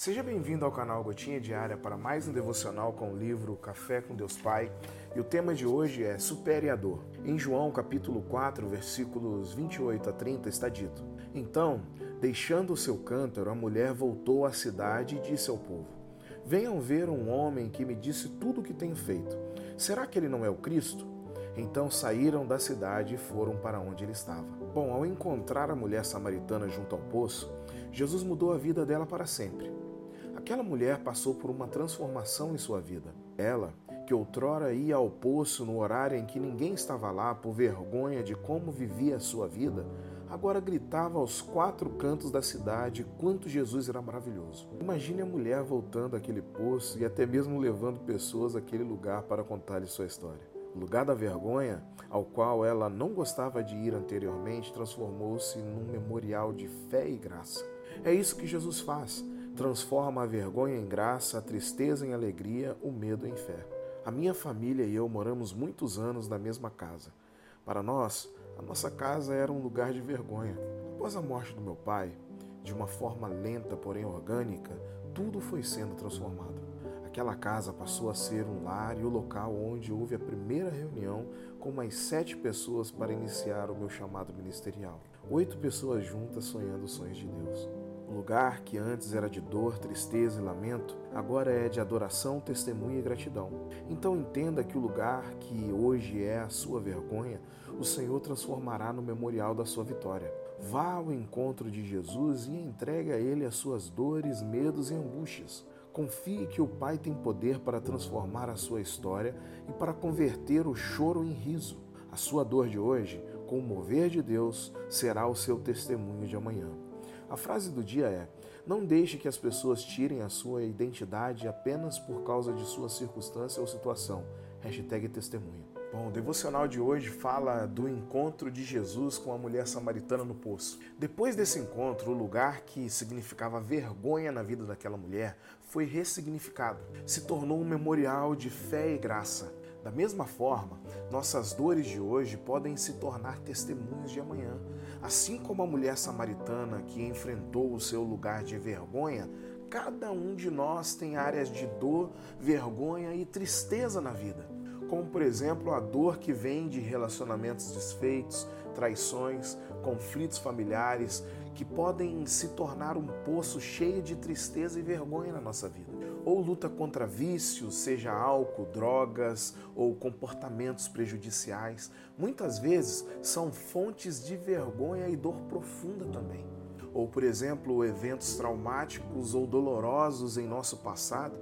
Seja bem-vindo ao canal Gotinha Diária para mais um devocional com o livro Café com Deus Pai. E o tema de hoje é Supere a dor. Em João capítulo 4, versículos 28 a 30 está dito: Então, deixando o seu cântaro, a mulher voltou à cidade e disse ao povo: Venham ver um homem que me disse tudo o que tenho feito. Será que ele não é o Cristo? Então saíram da cidade e foram para onde ele estava. Bom, ao encontrar a mulher samaritana junto ao poço, Jesus mudou a vida dela para sempre. Aquela mulher passou por uma transformação em sua vida. Ela, que outrora ia ao poço no horário em que ninguém estava lá por vergonha de como vivia a sua vida, agora gritava aos quatro cantos da cidade quanto Jesus era maravilhoso. Imagine a mulher voltando àquele poço e até mesmo levando pessoas àquele lugar para contar-lhe sua história. O lugar da vergonha, ao qual ela não gostava de ir anteriormente, transformou-se num memorial de fé e graça. É isso que Jesus faz. Transforma a vergonha em graça, a tristeza em alegria, o medo em fé. A minha família e eu moramos muitos anos na mesma casa. Para nós, a nossa casa era um lugar de vergonha. Após a morte do meu pai, de uma forma lenta, porém orgânica, tudo foi sendo transformado. Aquela casa passou a ser um lar e o local onde houve a primeira reunião com mais sete pessoas para iniciar o meu chamado ministerial. Oito pessoas juntas sonhando os sonhos de Deus. Lugar que antes era de dor, tristeza e lamento, agora é de adoração, testemunho e gratidão. Então entenda que o lugar que hoje é a sua vergonha, o Senhor transformará no memorial da sua vitória. Vá ao encontro de Jesus e entregue a Ele as suas dores, medos e angústias. Confie que o Pai tem poder para transformar a sua história e para converter o choro em riso. A sua dor de hoje, com o mover de Deus, será o seu testemunho de amanhã. A frase do dia é: Não deixe que as pessoas tirem a sua identidade apenas por causa de sua circunstância ou situação. Hashtag testemunho. Bom, o devocional de hoje fala do encontro de Jesus com a mulher samaritana no poço. Depois desse encontro, o lugar que significava vergonha na vida daquela mulher foi ressignificado. Se tornou um memorial de fé e graça. Da mesma forma, nossas dores de hoje podem se tornar testemunhos de amanhã. Assim como a mulher samaritana que enfrentou o seu lugar de vergonha, cada um de nós tem áreas de dor, vergonha e tristeza na vida como por exemplo a dor que vem de relacionamentos desfeitos, traições, conflitos familiares, que podem se tornar um poço cheio de tristeza e vergonha na nossa vida. Ou luta contra vícios, seja álcool, drogas ou comportamentos prejudiciais, muitas vezes são fontes de vergonha e dor profunda também. Ou, por exemplo, eventos traumáticos ou dolorosos em nosso passado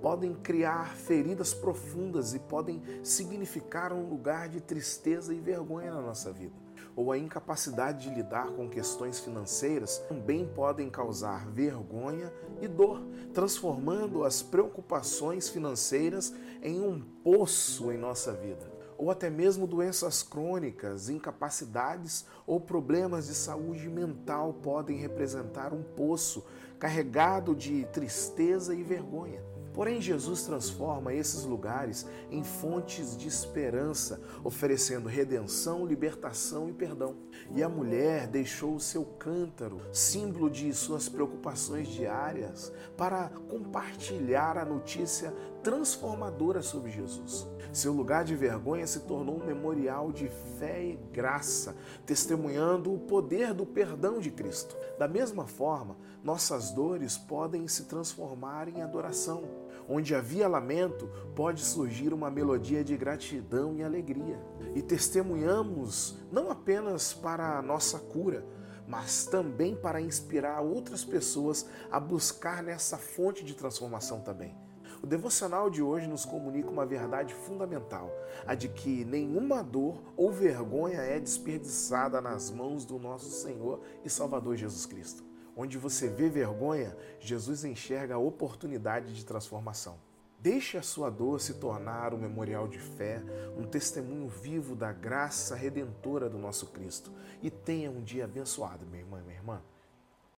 podem criar feridas profundas e podem significar um lugar de tristeza e vergonha na nossa vida. Ou a incapacidade de lidar com questões financeiras também podem causar vergonha e dor, transformando as preocupações financeiras em um poço em nossa vida ou até mesmo doenças crônicas, incapacidades ou problemas de saúde mental podem representar um poço carregado de tristeza e vergonha. Porém, Jesus transforma esses lugares em fontes de esperança, oferecendo redenção, libertação e perdão. E a mulher deixou o seu cântaro, símbolo de suas preocupações diárias, para compartilhar a notícia transformadora sobre Jesus. Seu lugar de vergonha se tornou um memorial de fé e graça, testemunhando o poder do perdão de Cristo. Da mesma forma, nossas dores podem se transformar em adoração Onde havia lamento, pode surgir uma melodia de gratidão e alegria. E testemunhamos não apenas para a nossa cura, mas também para inspirar outras pessoas a buscar nessa fonte de transformação também. O devocional de hoje nos comunica uma verdade fundamental, a de que nenhuma dor ou vergonha é desperdiçada nas mãos do nosso Senhor e Salvador Jesus Cristo. Onde você vê vergonha, Jesus enxerga a oportunidade de transformação. Deixe a sua dor se tornar um memorial de fé, um testemunho vivo da graça redentora do nosso Cristo. E tenha um dia abençoado, meu irmão e minha irmã.